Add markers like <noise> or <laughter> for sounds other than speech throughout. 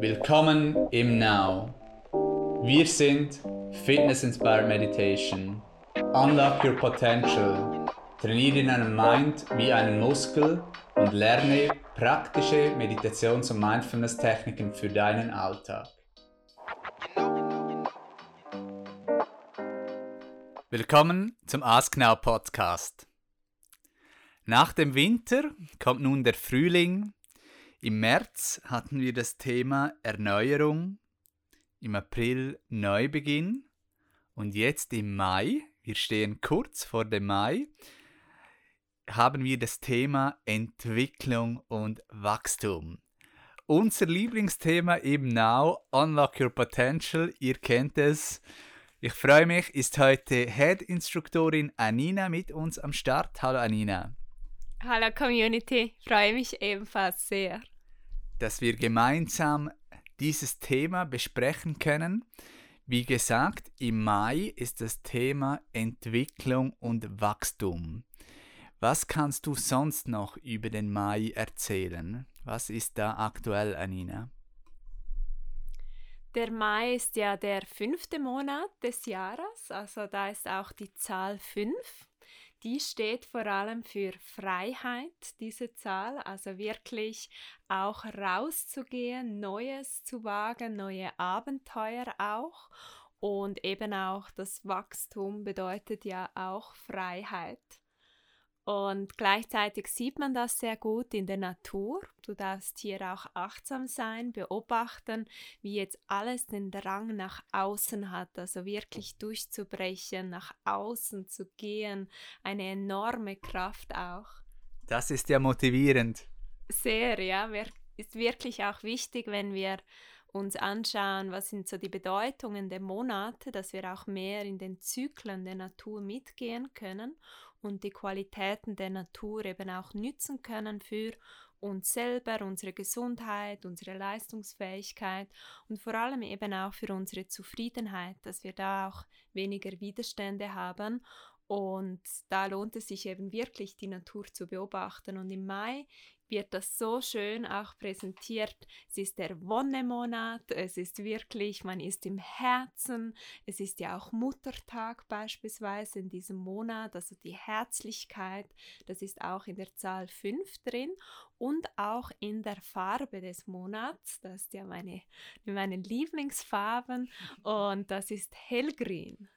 Willkommen im Now. Wir sind Fitness Inspired Meditation. Unlock your potential. Trainiere deinen Mind wie einen Muskel und lerne praktische Meditations- und Mindfulness-Techniken für deinen Alltag. Willkommen zum Ask Now Podcast. Nach dem Winter kommt nun der Frühling im März hatten wir das Thema Erneuerung, im April Neubeginn und jetzt im Mai, wir stehen kurz vor dem Mai, haben wir das Thema Entwicklung und Wachstum. Unser Lieblingsthema eben Now, Unlock Your Potential, ihr kennt es. Ich freue mich, ist heute Head-Instruktorin Anina mit uns am Start. Hallo Anina. Hallo Community, freue mich ebenfalls sehr, dass wir gemeinsam dieses Thema besprechen können. Wie gesagt, im Mai ist das Thema Entwicklung und Wachstum. Was kannst du sonst noch über den Mai erzählen? Was ist da aktuell, Anina? Der Mai ist ja der fünfte Monat des Jahres, also da ist auch die Zahl 5 die steht vor allem für Freiheit, diese Zahl, also wirklich auch rauszugehen, Neues zu wagen, neue Abenteuer auch. Und eben auch das Wachstum bedeutet ja auch Freiheit. Und gleichzeitig sieht man das sehr gut in der Natur. Du darfst hier auch achtsam sein, beobachten, wie jetzt alles den Drang nach außen hat, also wirklich durchzubrechen, nach außen zu gehen, eine enorme Kraft auch. Das ist ja motivierend. Sehr, ja. Ist wirklich auch wichtig, wenn wir uns anschauen, was sind so die Bedeutungen der Monate, dass wir auch mehr in den Zyklen der Natur mitgehen können und die Qualitäten der Natur eben auch nützen können für uns selber, unsere Gesundheit, unsere Leistungsfähigkeit und vor allem eben auch für unsere Zufriedenheit, dass wir da auch weniger Widerstände haben und da lohnt es sich eben wirklich, die Natur zu beobachten. Und im Mai wird das so schön auch präsentiert. Es ist der Wonnemonat, es ist wirklich, man ist im Herzen. Es ist ja auch Muttertag beispielsweise in diesem Monat, also die Herzlichkeit, das ist auch in der Zahl 5 drin und auch in der Farbe des Monats. Das ist ja meine, meine Lieblingsfarben <laughs> und das ist hellgrün.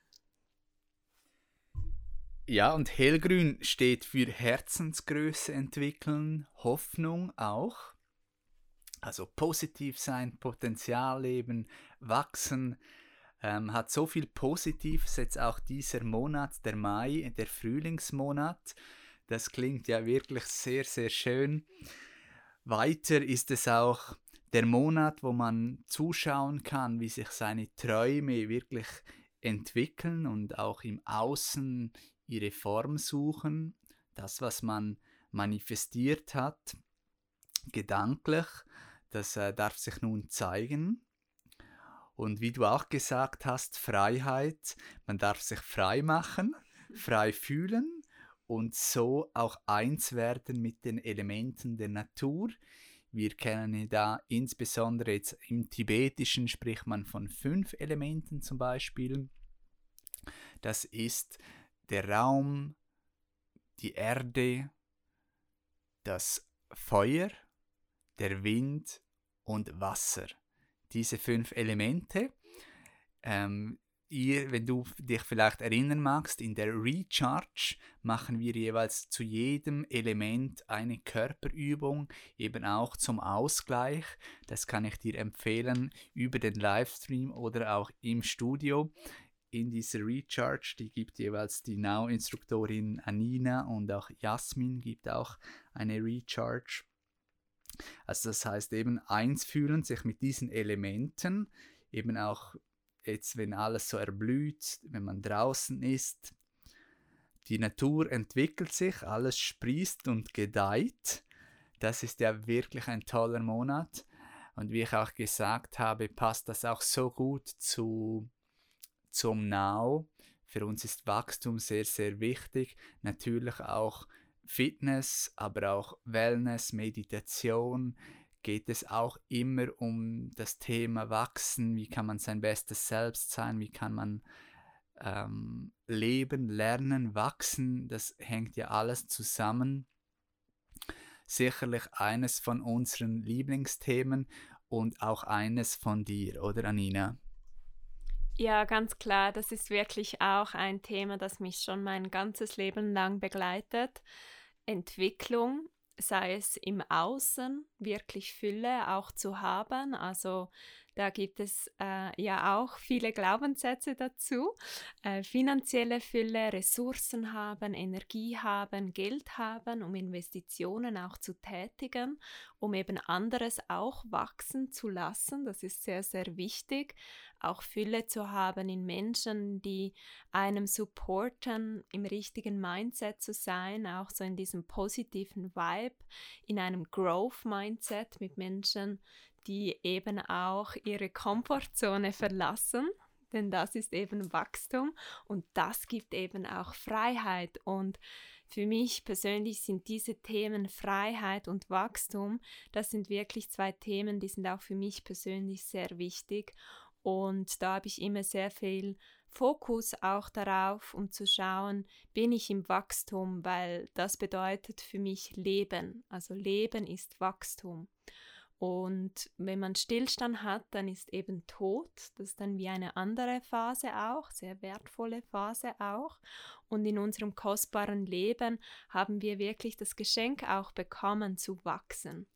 Ja, und hellgrün steht für Herzensgröße entwickeln, Hoffnung auch. Also positiv sein, Potenzial leben, wachsen. Ähm, hat so viel Positives jetzt auch dieser Monat, der Mai, der Frühlingsmonat. Das klingt ja wirklich sehr, sehr schön. Weiter ist es auch der Monat, wo man zuschauen kann, wie sich seine Träume wirklich entwickeln und auch im Außen ihre Form suchen, das, was man manifestiert hat, gedanklich, das äh, darf sich nun zeigen. Und wie du auch gesagt hast, Freiheit, man darf sich frei machen, frei fühlen und so auch eins werden mit den Elementen der Natur. Wir kennen da insbesondere jetzt im Tibetischen spricht man von fünf Elementen zum Beispiel. Das ist der Raum, die Erde, das Feuer, der Wind und Wasser. Diese fünf Elemente. Ähm, ihr, wenn du dich vielleicht erinnern magst, in der Recharge machen wir jeweils zu jedem Element eine Körperübung, eben auch zum Ausgleich. Das kann ich dir empfehlen über den Livestream oder auch im Studio in dieser Recharge, die gibt jeweils die Now-Instruktorin Anina und auch Jasmin gibt auch eine Recharge. Also das heißt eben eins fühlen, sich mit diesen Elementen, eben auch jetzt, wenn alles so erblüht, wenn man draußen ist, die Natur entwickelt sich, alles sprießt und gedeiht. Das ist ja wirklich ein toller Monat. Und wie ich auch gesagt habe, passt das auch so gut zu zum Now. Für uns ist Wachstum sehr, sehr wichtig. Natürlich auch Fitness, aber auch Wellness, Meditation, geht es auch immer um das Thema Wachsen, wie kann man sein bestes Selbst sein, wie kann man ähm, leben, lernen, wachsen, das hängt ja alles zusammen. Sicherlich eines von unseren Lieblingsthemen und auch eines von dir, oder Anina? Ja, ganz klar, das ist wirklich auch ein Thema, das mich schon mein ganzes Leben lang begleitet. Entwicklung, sei es im Außen, wirklich Fülle auch zu haben, also da gibt es äh, ja auch viele Glaubenssätze dazu. Äh, finanzielle Fülle, Ressourcen haben, Energie haben, Geld haben, um Investitionen auch zu tätigen, um eben anderes auch wachsen zu lassen. Das ist sehr, sehr wichtig. Auch Fülle zu haben in Menschen, die einem supporten, im richtigen Mindset zu sein, auch so in diesem positiven Vibe, in einem Growth-Mindset mit Menschen, die eben auch ihre Komfortzone verlassen, denn das ist eben Wachstum und das gibt eben auch Freiheit und für mich persönlich sind diese Themen Freiheit und Wachstum, das sind wirklich zwei Themen, die sind auch für mich persönlich sehr wichtig und da habe ich immer sehr viel Fokus auch darauf, um zu schauen, bin ich im Wachstum, weil das bedeutet für mich Leben. Also Leben ist Wachstum. Und wenn man Stillstand hat, dann ist eben Tod. Das ist dann wie eine andere Phase auch, sehr wertvolle Phase auch. Und in unserem kostbaren Leben haben wir wirklich das Geschenk auch bekommen zu wachsen.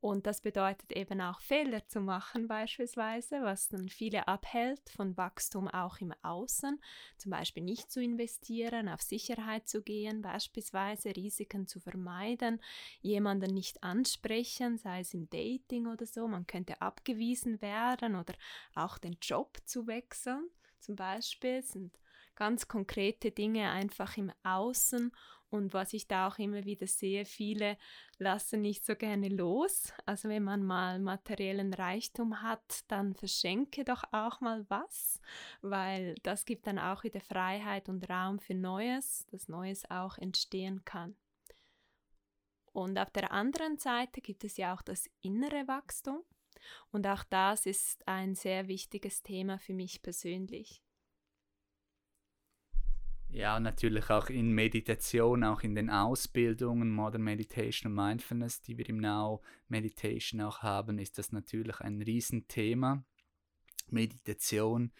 Und das bedeutet eben auch Fehler zu machen beispielsweise, was dann viele abhält von Wachstum auch im Außen, zum Beispiel nicht zu investieren, auf Sicherheit zu gehen, beispielsweise Risiken zu vermeiden, jemanden nicht ansprechen, sei es im Dating oder so, man könnte abgewiesen werden oder auch den Job zu wechseln zum Beispiel. Sind ganz konkrete Dinge einfach im Außen und was ich da auch immer wieder sehe, viele lassen nicht so gerne los. Also wenn man mal materiellen Reichtum hat, dann verschenke doch auch mal was, weil das gibt dann auch wieder Freiheit und Raum für Neues, dass Neues auch entstehen kann. Und auf der anderen Seite gibt es ja auch das innere Wachstum. Und auch das ist ein sehr wichtiges Thema für mich persönlich. Ja, natürlich auch in Meditation, auch in den Ausbildungen, Modern Meditation und Mindfulness, die wir im Now Meditation auch haben, ist das natürlich ein Riesenthema. Meditation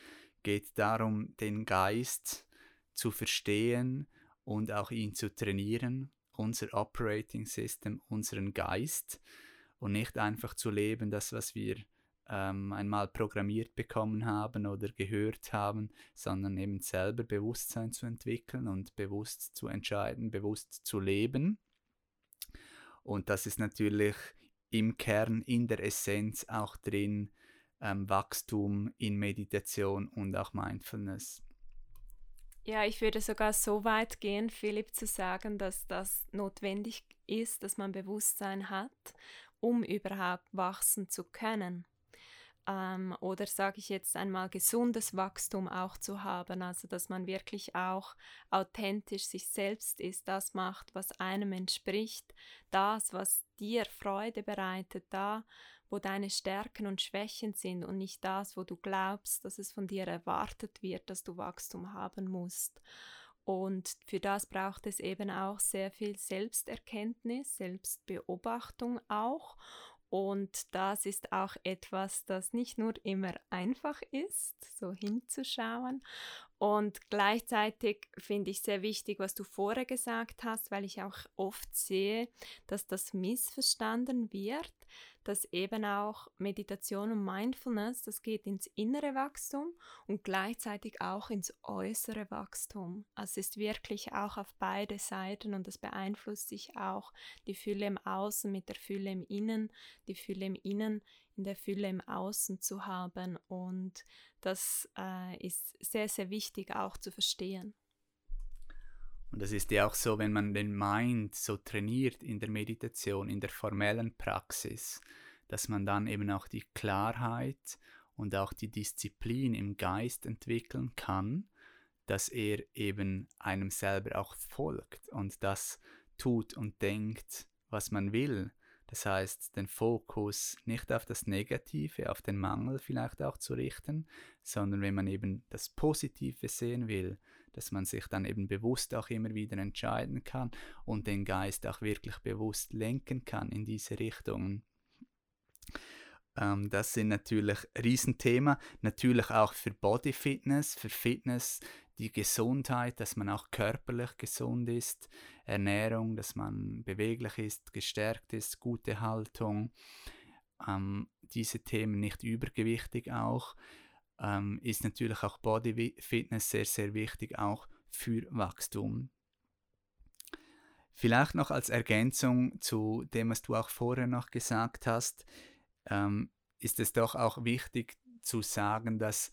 geht darum, den Geist zu verstehen und auch ihn zu trainieren, unser Operating System, unseren Geist und nicht einfach zu leben, das, was wir ähm, einmal programmiert bekommen haben oder gehört haben, sondern eben selber Bewusstsein zu entwickeln und bewusst zu entscheiden, bewusst zu leben. Und das ist natürlich im Kern, in der Essenz auch drin, ähm, Wachstum in Meditation und auch Mindfulness. Ja, ich würde sogar so weit gehen, Philipp, zu sagen, dass das notwendig ist, dass man Bewusstsein hat, um überhaupt wachsen zu können ähm, oder sage ich jetzt einmal gesundes Wachstum auch zu haben, also dass man wirklich auch authentisch sich selbst ist, das macht, was einem entspricht, das, was dir Freude bereitet, da, wo deine Stärken und Schwächen sind und nicht das, wo du glaubst, dass es von dir erwartet wird, dass du Wachstum haben musst. Und für das braucht es eben auch sehr viel Selbsterkenntnis, Selbstbeobachtung auch und das ist auch etwas, das nicht nur immer einfach ist, so hinzuschauen. Und gleichzeitig finde ich sehr wichtig, was du vorher gesagt hast, weil ich auch oft sehe, dass das missverstanden wird, dass eben auch Meditation und Mindfulness, das geht ins innere Wachstum und gleichzeitig auch ins äußere Wachstum. Also es ist wirklich auch auf beide Seiten und das beeinflusst sich auch die Fülle im Außen mit der Fülle im Innen, die Fülle im Innen in der Fülle im Außen zu haben und das äh, ist sehr, sehr wichtig auch zu verstehen. Und das ist ja auch so, wenn man den Mind so trainiert in der Meditation, in der formellen Praxis, dass man dann eben auch die Klarheit und auch die Disziplin im Geist entwickeln kann, dass er eben einem selber auch folgt und das tut und denkt, was man will, Das heißt, den Fokus nicht auf das Negative, auf den Mangel vielleicht auch zu richten, sondern wenn man eben das Positive sehen will, dass man sich dann eben bewusst auch immer wieder entscheiden kann und den Geist auch wirklich bewusst lenken kann in diese Richtungen. Ähm, das sind natürlich Riesenthema, natürlich auch für Body Fitness, für Fitness, die Gesundheit, dass man auch körperlich gesund ist, Ernährung, dass man beweglich ist, gestärkt ist, gute Haltung. Ähm, diese Themen nicht übergewichtig auch ähm, ist natürlich auch Body Fitness sehr, sehr wichtig, auch für Wachstum. Vielleicht noch als Ergänzung zu dem, was du auch vorher noch gesagt hast, ähm, ist es doch auch wichtig zu sagen, dass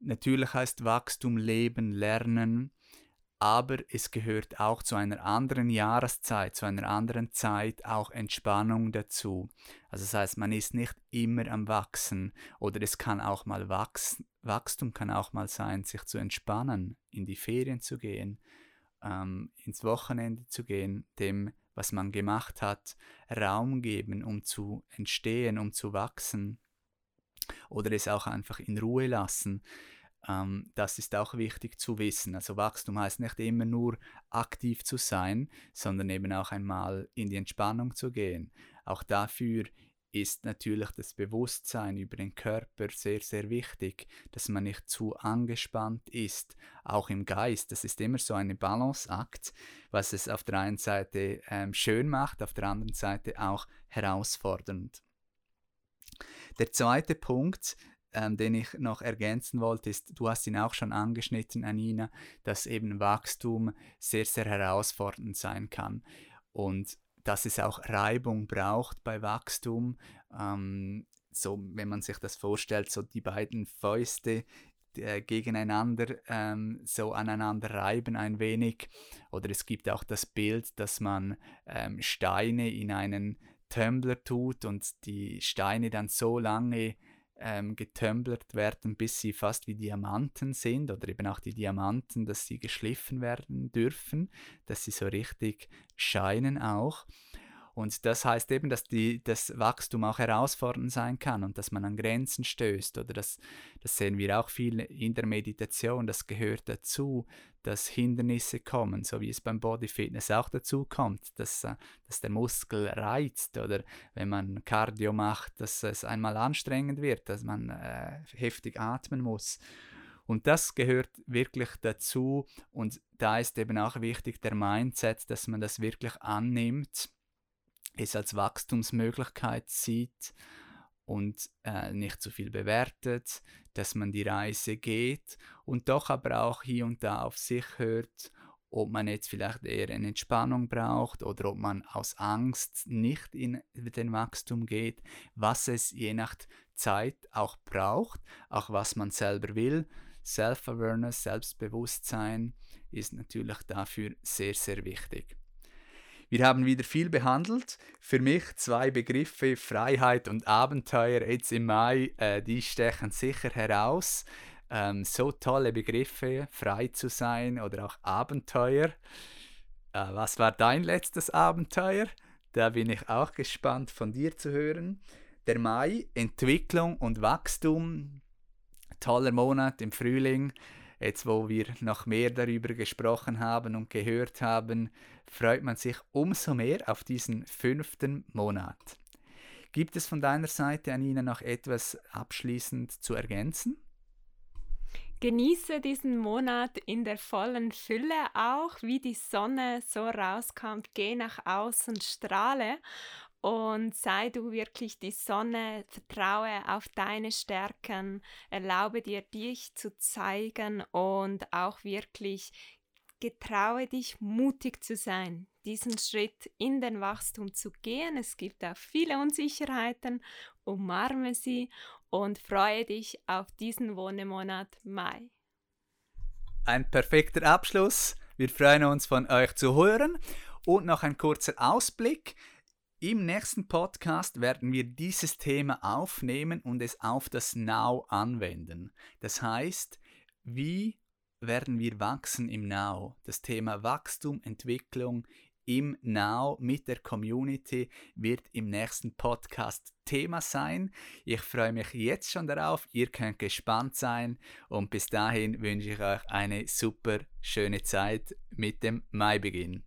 natürlich heißt Wachstum Leben, Lernen, aber es gehört auch zu einer anderen Jahreszeit, zu einer anderen Zeit auch Entspannung dazu. Also das heißt, man ist nicht immer am Wachsen oder es kann auch mal wachsen. Wachstum kann auch mal sein, sich zu entspannen, in die Ferien zu gehen, ähm, ins Wochenende zu gehen, dem, was man gemacht hat, Raum geben, um zu entstehen, um zu wachsen oder es auch einfach in Ruhe lassen. Ähm, das ist auch wichtig zu wissen. Also Wachstum heißt nicht immer nur aktiv zu sein, sondern eben auch einmal in die Entspannung zu gehen. Auch dafür ist natürlich das Bewusstsein über den Körper sehr, sehr wichtig, dass man nicht zu angespannt ist, auch im Geist. Das ist immer so ein Balanceakt, was es auf der einen Seite ähm, schön macht, auf der anderen Seite auch herausfordernd. Der zweite Punkt, ähm, den ich noch ergänzen wollte, ist, du hast ihn auch schon angeschnitten, Anina, dass eben Wachstum sehr, sehr herausfordernd sein kann und dass es auch Reibung braucht bei Wachstum. Ähm, so, wenn man sich das vorstellt, so die beiden Fäuste äh, gegeneinander ähm, so aneinander reiben ein wenig. Oder es gibt auch das Bild, dass man ähm, Steine in einen Tumbler tut und die Steine dann so lange ähm, getumblert werden, bis sie fast wie Diamanten sind oder eben auch die Diamanten, dass sie geschliffen werden dürfen, dass sie so richtig scheinen auch. Und das heißt eben, dass die, das Wachstum auch herausfordernd sein kann und dass man an Grenzen stößt. Oder das, das sehen wir auch viel in der Meditation. Das gehört dazu, dass Hindernisse kommen, so wie es beim Body Fitness auch dazu kommt, dass, äh, dass der Muskel reizt oder wenn man Cardio macht, dass es einmal anstrengend wird, dass man äh, heftig atmen muss. Und das gehört wirklich dazu und da ist eben auch wichtig der Mindset, dass man das wirklich annimmt es als Wachstumsmöglichkeit sieht und äh, nicht zu viel bewertet, dass man die Reise geht und doch aber auch hier und da auf sich hört, ob man jetzt vielleicht eher eine Entspannung braucht oder ob man aus Angst nicht in den Wachstum geht, was es je nach Zeit auch braucht, auch was man selber will. Self-Awareness, Selbstbewusstsein ist natürlich dafür sehr, sehr wichtig. Wir haben wieder viel behandelt. Für mich zwei Begriffe, Freiheit und Abenteuer, jetzt im Mai, äh, die stechen sicher heraus. Ähm, so tolle Begriffe, frei zu sein oder auch Abenteuer. Äh, was war dein letztes Abenteuer? Da bin ich auch gespannt von dir zu hören. Der Mai, Entwicklung und Wachstum. Toller Monat im Frühling. Jetzt, wo wir noch mehr darüber gesprochen haben und gehört haben, freut man sich umso mehr auf diesen fünften Monat. Gibt es von deiner Seite, Anina, noch etwas abschließend zu ergänzen? Genieße diesen Monat in der vollen Fülle auch, wie die Sonne so rauskommt. Geh nach außen, strahle und sei du wirklich die Sonne, vertraue auf deine Stärken, erlaube dir dich zu zeigen und auch wirklich getraue dich mutig zu sein, diesen Schritt in den Wachstum zu gehen. Es gibt auch viele Unsicherheiten, umarme sie und freue dich auf diesen Wohnemonat Mai. Ein perfekter Abschluss. Wir freuen uns von euch zu hören und noch ein kurzer Ausblick. Im nächsten Podcast werden wir dieses Thema aufnehmen und es auf das Now anwenden. Das heißt, wie werden wir wachsen im Now? Das Thema Wachstum, Entwicklung im Now mit der Community wird im nächsten Podcast Thema sein. Ich freue mich jetzt schon darauf. Ihr könnt gespannt sein und bis dahin wünsche ich euch eine super schöne Zeit mit dem Maibeginn.